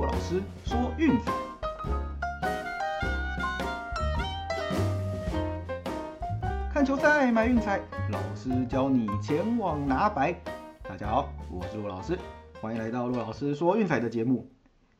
骆老师说运彩，看球赛买运彩，老师教你前往拿白。大家好，我是陆老师，欢迎来到陆老师说运彩的节目。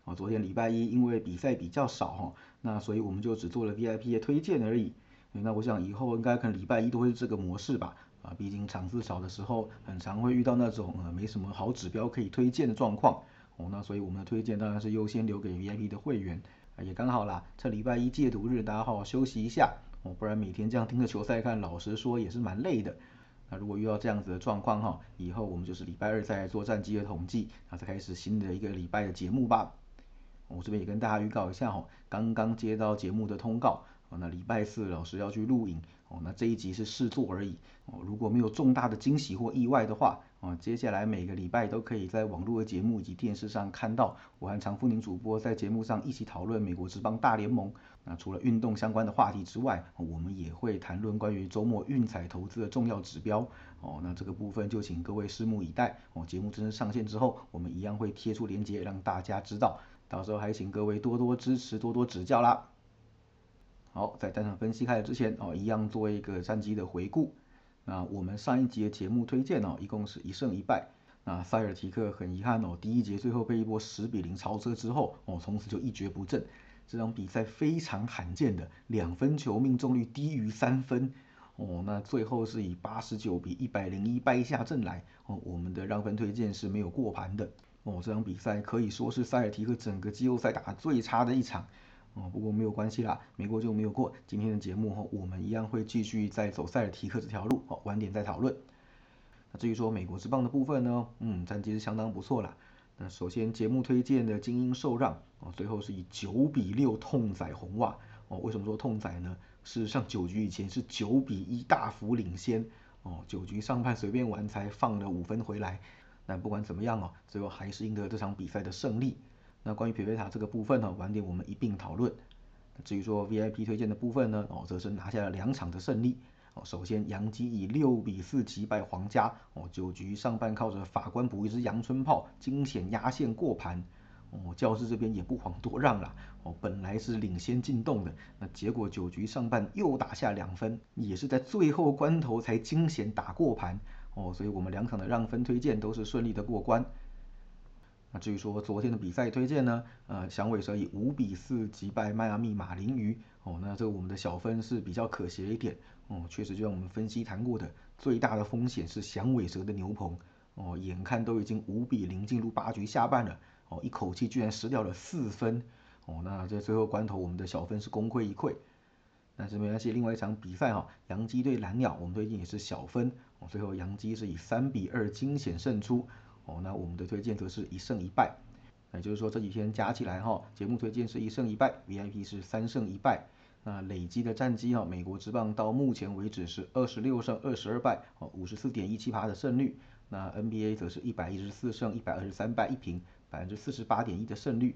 哦，昨天礼拜一因为比赛比较少哈，那所以我们就只做了 VIP 的推荐而已。那我想以后应该可能礼拜一都会是这个模式吧。啊，毕竟场次少的时候，很常会遇到那种呃没什么好指标可以推荐的状况。那所以我们的推荐当然是优先留给 VIP 的会员。也刚好啦，趁礼拜一戒毒日，大家好好休息一下。哦，不然每天这样盯着球赛看，老实说也是蛮累的。那如果遇到这样子的状况哈，以后我们就是礼拜二再来做战绩的统计，那再开始新的一个礼拜的节目吧。我这边也跟大家预告一下哈，刚刚接到节目的通告。那礼拜四老师要去录影哦，那这一集是试做而已哦，如果没有重大的惊喜或意外的话，哦，接下来每个礼拜都可以在网络的节目以及电视上看到我和常富宁主播在节目上一起讨论美国职棒大联盟。那除了运动相关的话题之外，我们也会谈论关于周末运彩投资的重要指标哦。那这个部分就请各位拭目以待哦。节目真正上线之后，我们一样会贴出链接让大家知道，到时候还请各位多多支持，多多指教啦。好，在战场分析开始之前哦，一样做一个战绩的回顾。那我们上一节节目推荐哦，一共是一胜一败。那塞尔提克很遗憾哦，第一节最后被一波十比零超车之后哦，从此就一蹶不振。这场比赛非常罕见的两分球命中率低于三分哦，那最后是以八十九比一百零一败下阵来哦。我们的让分推荐是没有过盘的哦。这场比赛可以说是塞尔提克整个季后赛打最差的一场。哦，不过没有关系啦，没过就没有过。今天的节目哈，我们一样会继续在走塞尔提克这条路，哦，晚点再讨论。那至于说美国之棒的部分呢，嗯，战绩是相当不错啦。那首先节目推荐的精英受让，哦，最后是以九比六痛宰红袜。哦，为什么说痛宰呢？事实上九局以前是九比一大幅领先，哦，九局上半随便玩才放了五分回来。但不管怎么样哦，最后还是赢得这场比赛的胜利。那关于皮菲塔这个部分呢，晚点我们一并讨论。至于说 VIP 推荐的部分呢，哦，则是拿下了两场的胜利。哦，首先杨基以六比四击败皇家。哦，九局上半靠着法官补一支阳春炮，惊险压线过盘。哦，教师这边也不遑多让啦。哦，本来是领先进洞的，那结果九局上半又打下两分，也是在最后关头才惊险打过盘。哦，所以我们两场的让分推荐都是顺利的过关。那至于说昨天的比赛推荐呢？呃，响尾蛇以五比四击败迈阿密马林鱼。哦，那这个我们的小分是比较可惜一点。哦，确实就像我们分析谈过的，最大的风险是响尾蛇的牛棚。哦，眼看都已经五比零进入八局下半了。哦，一口气居然失掉了四分。哦，那在最后关头，我们的小分是功亏一篑。但是没关系，另外一场比赛哈，洋基对蓝鸟，我们最近也是小分。哦，最后洋基是以三比二惊险胜出。哦，那我们的推荐则是一胜一败，也就是说这几天加起来哈，节目推荐是一胜一败，VIP 是三胜一败。那累积的战绩哈，美国职棒到目前为止是二十六胜二十二败，哦，五十四点一七趴的胜率。那 NBA 则是一百一十四胜一百二十三败一平，百分之四十八点一的胜率。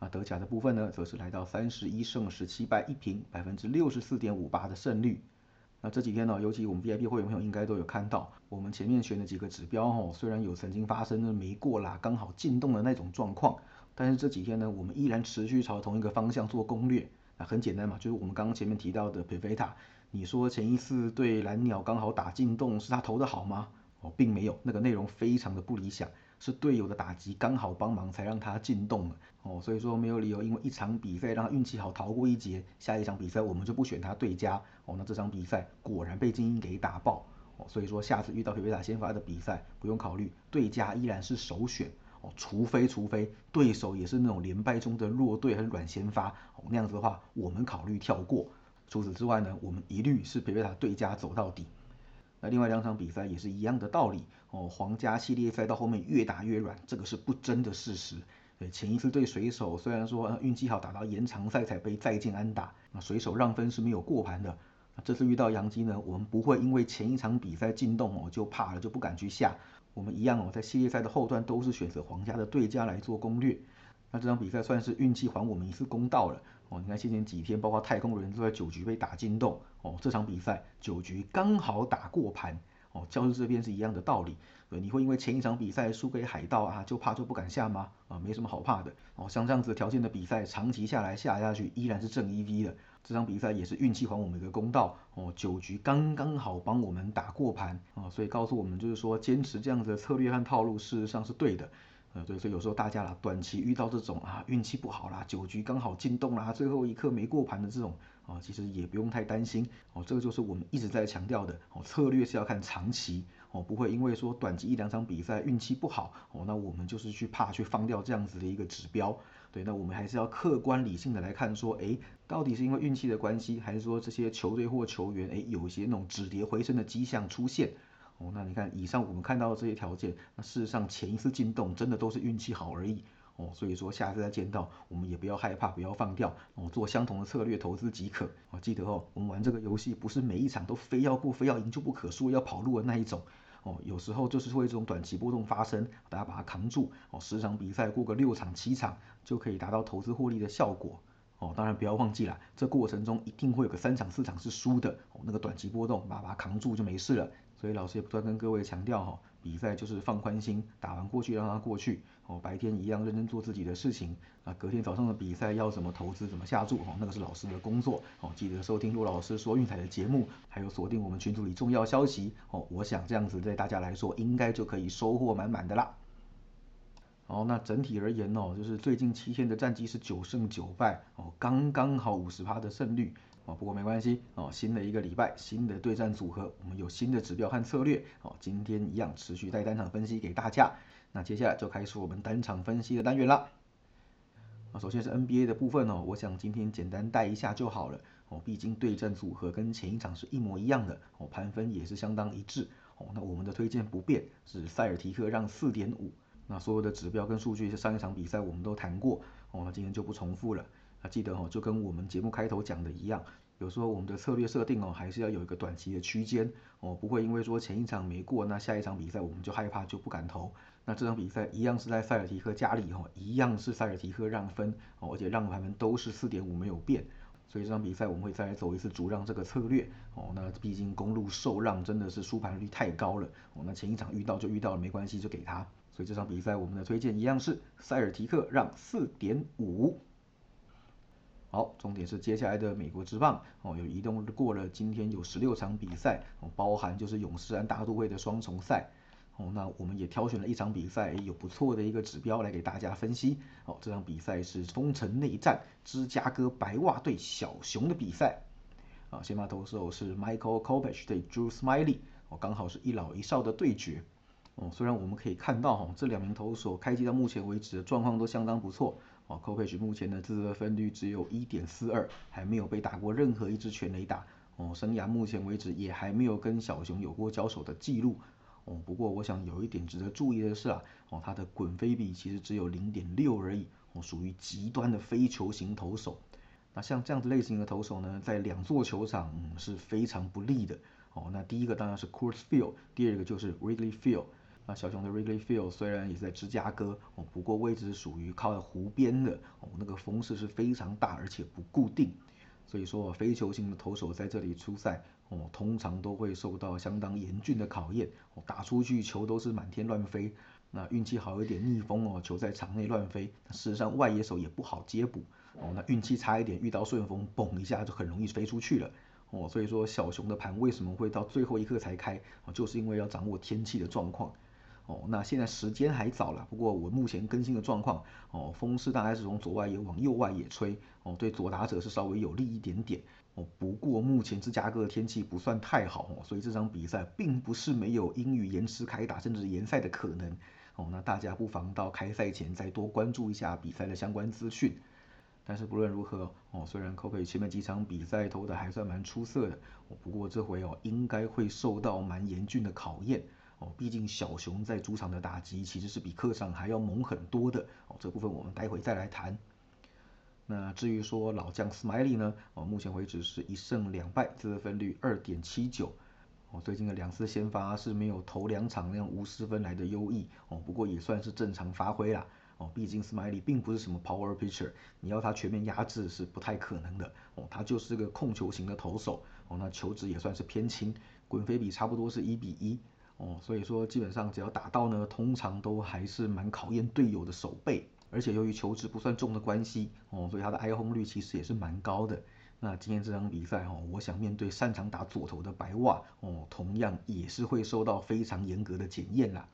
啊，德甲的部分呢，则是来到三十一胜十七败一平，百分之六十四点五八的胜率。那这几天呢，尤其我们 VIP 会员朋友应该都有看到，我们前面选的几个指标哈，虽然有曾经发生的没过啦，刚好进洞的那种状况，但是这几天呢，我们依然持续朝同一个方向做攻略。那很简单嘛，就是我们刚刚前面提到的佩菲塔，你说前一次对蓝鸟刚好打进洞，是他投的好吗？哦，并没有，那个内容非常的不理想。是队友的打击刚好帮忙，才让他进洞了哦。所以说没有理由，因为一场比赛让他运气好逃过一劫，下一场比赛我们就不选他对家哦。那这场比赛果然被精英给打爆哦。所以说下次遇到皮皮塔先发的比赛，不用考虑对家依然是首选哦。除非除非对手也是那种连败中的弱队和软先发哦，那样子的话我们考虑跳过。除此之外呢，我们一律是皮皮塔对家走到底。那另外两场比赛也是一样的道理哦，皇家系列赛到后面越打越软，这个是不争的事实。呃，前一次对水手虽然说运气好打到延长赛才被再见安打，那水手让分是没有过盘的。这次遇到杨基呢，我们不会因为前一场比赛进洞哦就怕了就不敢去下，我们一样哦在系列赛的后段都是选择皇家的对家来做攻略。那这场比赛算是运气还我们一次公道了哦。你看先前几天，包括太空人都在九局被打进洞哦。这场比赛九局刚好打过盘哦，教室这边是一样的道理。呃，你会因为前一场比赛输给海盗啊，就怕就不敢下吗？啊，没什么好怕的。哦，像这样子条件的比赛，长期下来下下去依然是正 EV 的。这场比赛也是运气还我们一个公道哦，九局刚刚好帮我们打过盘哦，所以告诉我们就是说，坚持这样子的策略和套路，事实上是对的。呃，对，所以有时候大家啦，短期遇到这种啊运气不好啦，九局刚好进洞啦，最后一刻没过盘的这种啊，其实也不用太担心哦。这个就是我们一直在强调的哦，策略是要看长期哦，不会因为说短期一两场比赛运气不好哦，那我们就是去怕去放掉这样子的一个指标。对，那我们还是要客观理性的来看说，哎，到底是因为运气的关系，还是说这些球队或球员哎有一些那种止跌回升的迹象出现？哦，那你看以上我们看到的这些条件，那事实上前一次进洞真的都是运气好而已哦，所以说下次再见到我们也不要害怕，不要放掉哦，做相同的策略投资即可哦。记得哦，我们玩这个游戏不是每一场都非要过、非要赢就不可，说要跑路的那一种哦。有时候就是会这种短期波动发生，大家把它扛住哦。十场比赛过个六场、七场就可以达到投资获利的效果哦。当然不要忘记了，这过程中一定会有个三场、四场是输的哦。那个短期波动把它扛住就没事了。所以老师也不断跟各位强调哈，比赛就是放宽心，打完过去让它过去哦。白天一样认真做自己的事情啊。隔天早上的比赛要怎么投资，怎么下注哦，那个是老师的工作哦。记得收听陆老师说运彩的节目，还有锁定我们群组里重要消息哦。我想这样子对大家来说应该就可以收获满满的啦。哦，那整体而言哦，就是最近七天的战绩是九胜九败哦，刚刚好五十趴的胜率。哦，不过没关系哦，新的一个礼拜，新的对战组合，我们有新的指标和策略哦。今天一样持续带单场分析给大家。那接下来就开始我们单场分析的单元啦。啊，首先是 NBA 的部分哦，我想今天简单带一下就好了哦。毕竟对战组合跟前一场是一模一样的哦，盘分也是相当一致哦。那我们的推荐不变，是塞尔提克让四点五。那所有的指标跟数据是上一场比赛我们都谈过哦，那今天就不重复了。啊，记得哦，就跟我们节目开头讲的一样，有时候我们的策略设定哦，还是要有一个短期的区间哦，不会因为说前一场没过，那下一场比赛我们就害怕就不敢投。那这场比赛一样是在塞尔提克家里哦，一样是塞尔提克让分哦，而且让盘们都是四点五没有变，所以这场比赛我们会再来走一次主让这个策略哦。那毕竟公路受让真的是输盘率太高了哦，那前一场遇到就遇到了没关系就给他，所以这场比赛我们的推荐一样是塞尔提克让四点五。好，重点是接下来的美国之棒哦，有移动过了，今天有十六场比赛哦，包含就是勇士和大都会的双重赛哦，那我们也挑选了一场比赛，有不错的一个指标来给大家分析哦。这场比赛是封城内战，芝加哥白袜对小熊的比赛啊，先发投手是 Michael Kopech 对 Drew Smiley 哦，刚好是一老一少的对决哦。虽然我们可以看到哈，这两名投手开机到目前为止的状况都相当不错。哦 c o p a g e 目前的自责分率只有一点四二，还没有被打过任何一支全垒打。哦，生涯目前为止也还没有跟小熊有过交手的记录。哦，不过我想有一点值得注意的是啊，哦，他的滚飞比其实只有零点六而已，哦，属于极端的非球型投手。那像这样子类型的投手呢，在两座球场是非常不利的。哦，那第一个当然是 Coors Field，第二个就是 Wrigley Field。那小熊的 Wrigley Field 虽然也在芝加哥哦，不过位置是属于靠在湖边的哦，那个风势是非常大，而且不固定，所以说非球星的投手在这里出赛哦，通常都会受到相当严峻的考验哦，打出去球都是满天乱飞，那运气好一点逆风哦，球在场内乱飞，事实上外野手也不好接捕哦，那运气差一点遇到顺风，嘣一下就很容易飞出去了。哦，所以说小熊的盘为什么会到最后一刻才开？哦，就是因为要掌握天气的状况。哦，那现在时间还早了，不过我目前更新的状况，哦，风势大概是从左外野往右外野吹，哦，对左打者是稍微有利一点点，哦，不过目前芝加哥的天气不算太好，哦，所以这场比赛并不是没有因雨延迟开打，甚至延赛的可能，哦，那大家不妨到开赛前再多关注一下比赛的相关资讯。但是不论如何，哦，虽然 c o p e 前面几场比赛投的还算蛮出色的，不过这回哦应该会受到蛮严峻的考验。哦，毕竟小熊在主场的打击其实是比客场还要猛很多的哦，这部分我们待会再来谈。那至于说老将 Smiley 呢，哦，目前为止是一胜两败，得分率二点七九。哦，最近的两次先发是没有头两场那样无失分来的优异哦，不过也算是正常发挥啦。哦，毕竟 Smiley 并不是什么 power pitcher，你要他全面压制是不太可能的。哦，他就是个控球型的投手。哦，那球质也算是偏轻。滚飞比差不多是一比一哦，所以说基本上只要打到呢，通常都还是蛮考验队友的手背，而且由于球质不算重的关系哦，所以他的挨轰率其实也是蛮高的。那今天这场比赛哦，我想面对擅长打左投的白袜哦，同样也是会受到非常严格的检验啦。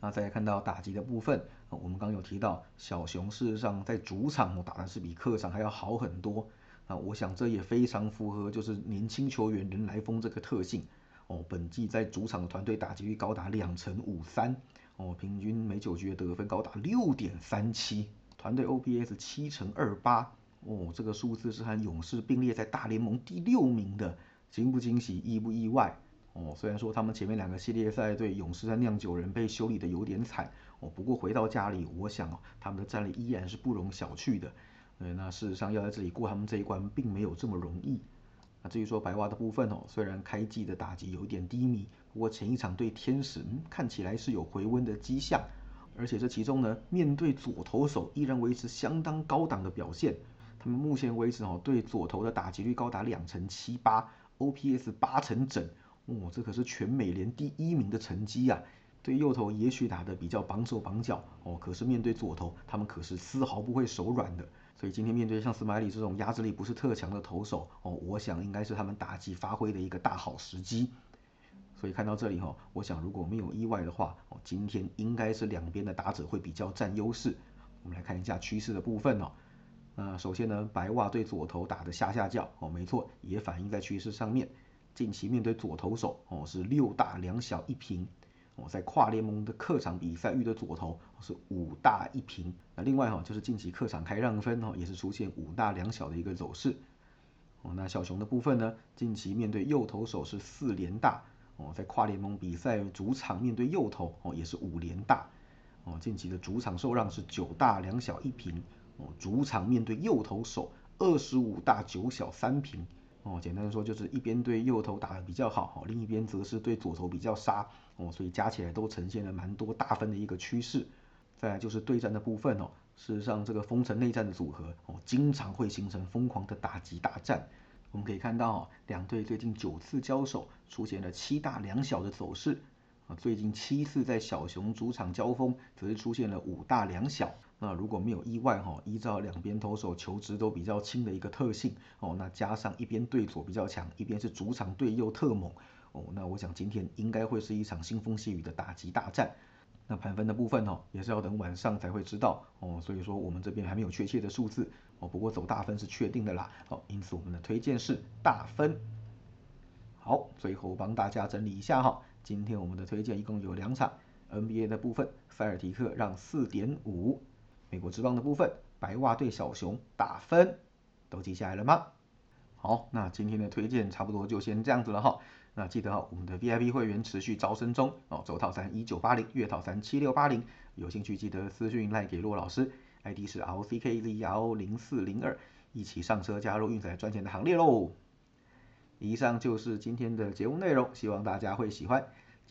那再看到打击的部分，我们刚有提到小熊事实上在主场打的是比客场还要好很多。那我想这也非常符合就是年轻球员人来疯这个特性哦。本季在主场的团队打击率高达两成五三哦，平均每九局的得分高达六点三七，团队 OPS 七成二八哦，这个数字是和勇士并列在大联盟第六名的，惊不惊喜，意不意外？哦，虽然说他们前面两个系列赛对勇士和酿酒人被修理的有点惨哦，不过回到家里，我想他们的战力依然是不容小觑的。对，那事实上要在这里过他们这一关，并没有这么容易。至于说白袜的部分哦，虽然开季的打击有一点低迷，不过前一场对天使，看起来是有回温的迹象。而且这其中呢，面对左投手依然维持相当高档的表现。他们目前为止哦，对左投的打击率高达两成七八，OPS 八成整。哦，这可是全美联第一名的成绩啊！对右投也许打得比较绑手绑脚哦，可是面对左投，他们可是丝毫不会手软的。所以今天面对像斯麦里这种压制力不是特强的投手哦，我想应该是他们打击发挥的一个大好时机。所以看到这里哈，我想如果没有意外的话哦，今天应该是两边的打者会比较占优势。我们来看一下趋势的部分哦。那首先呢，白袜对左投打的下下叫哦，没错，也反映在趋势上面。近期面对左投手哦是六大两小一平哦，在跨联盟的客场比赛遇的左投是五大一平。那另外哈就是近期客场开让分哦也是出现五大两小的一个走势哦。那小熊的部分呢，近期面对右投手是四连大哦，在跨联盟比赛主场面对右投哦也是五连大哦。近期的主场受让是九大两小一平哦，主场面对右投手二十五大九小三平。哦，简单的说就是一边对右头打的比较好，哦，另一边则是对左头比较杀，哦，所以加起来都呈现了蛮多大分的一个趋势。再来就是对战的部分哦，事实上这个封城内战的组合哦，经常会形成疯狂的打击大战。我们可以看到，哦两队最近九次交手出现了七大两小的走势，啊，最近七次在小熊主场交锋，则是出现了五大两小。那如果没有意外哈，依照两边投手球质都比较轻的一个特性哦，那加上一边对左比较强，一边是主场对右特猛哦，那我想今天应该会是一场腥风血雨的打击大战。那盘分的部分哦，也是要等晚上才会知道哦，所以说我们这边还没有确切的数字哦，不过走大分是确定的啦哦，因此我们的推荐是大分。好，最后帮大家整理一下哈，今天我们的推荐一共有两场，NBA 的部分塞尔提克让四点五。美国之棒的部分，白袜对小熊打分，都记下来了吗？好，那今天的推荐差不多就先这样子了哈。那记得哈，我们的 VIP 会员持续招生中哦，周套餐一九八零，月套餐七六八零，有兴趣记得私讯赖给骆老师，ID 是 R C K Z R 零四零二，一起上车加入运彩赚钱的行列喽。以上就是今天的节目内容，希望大家会喜欢。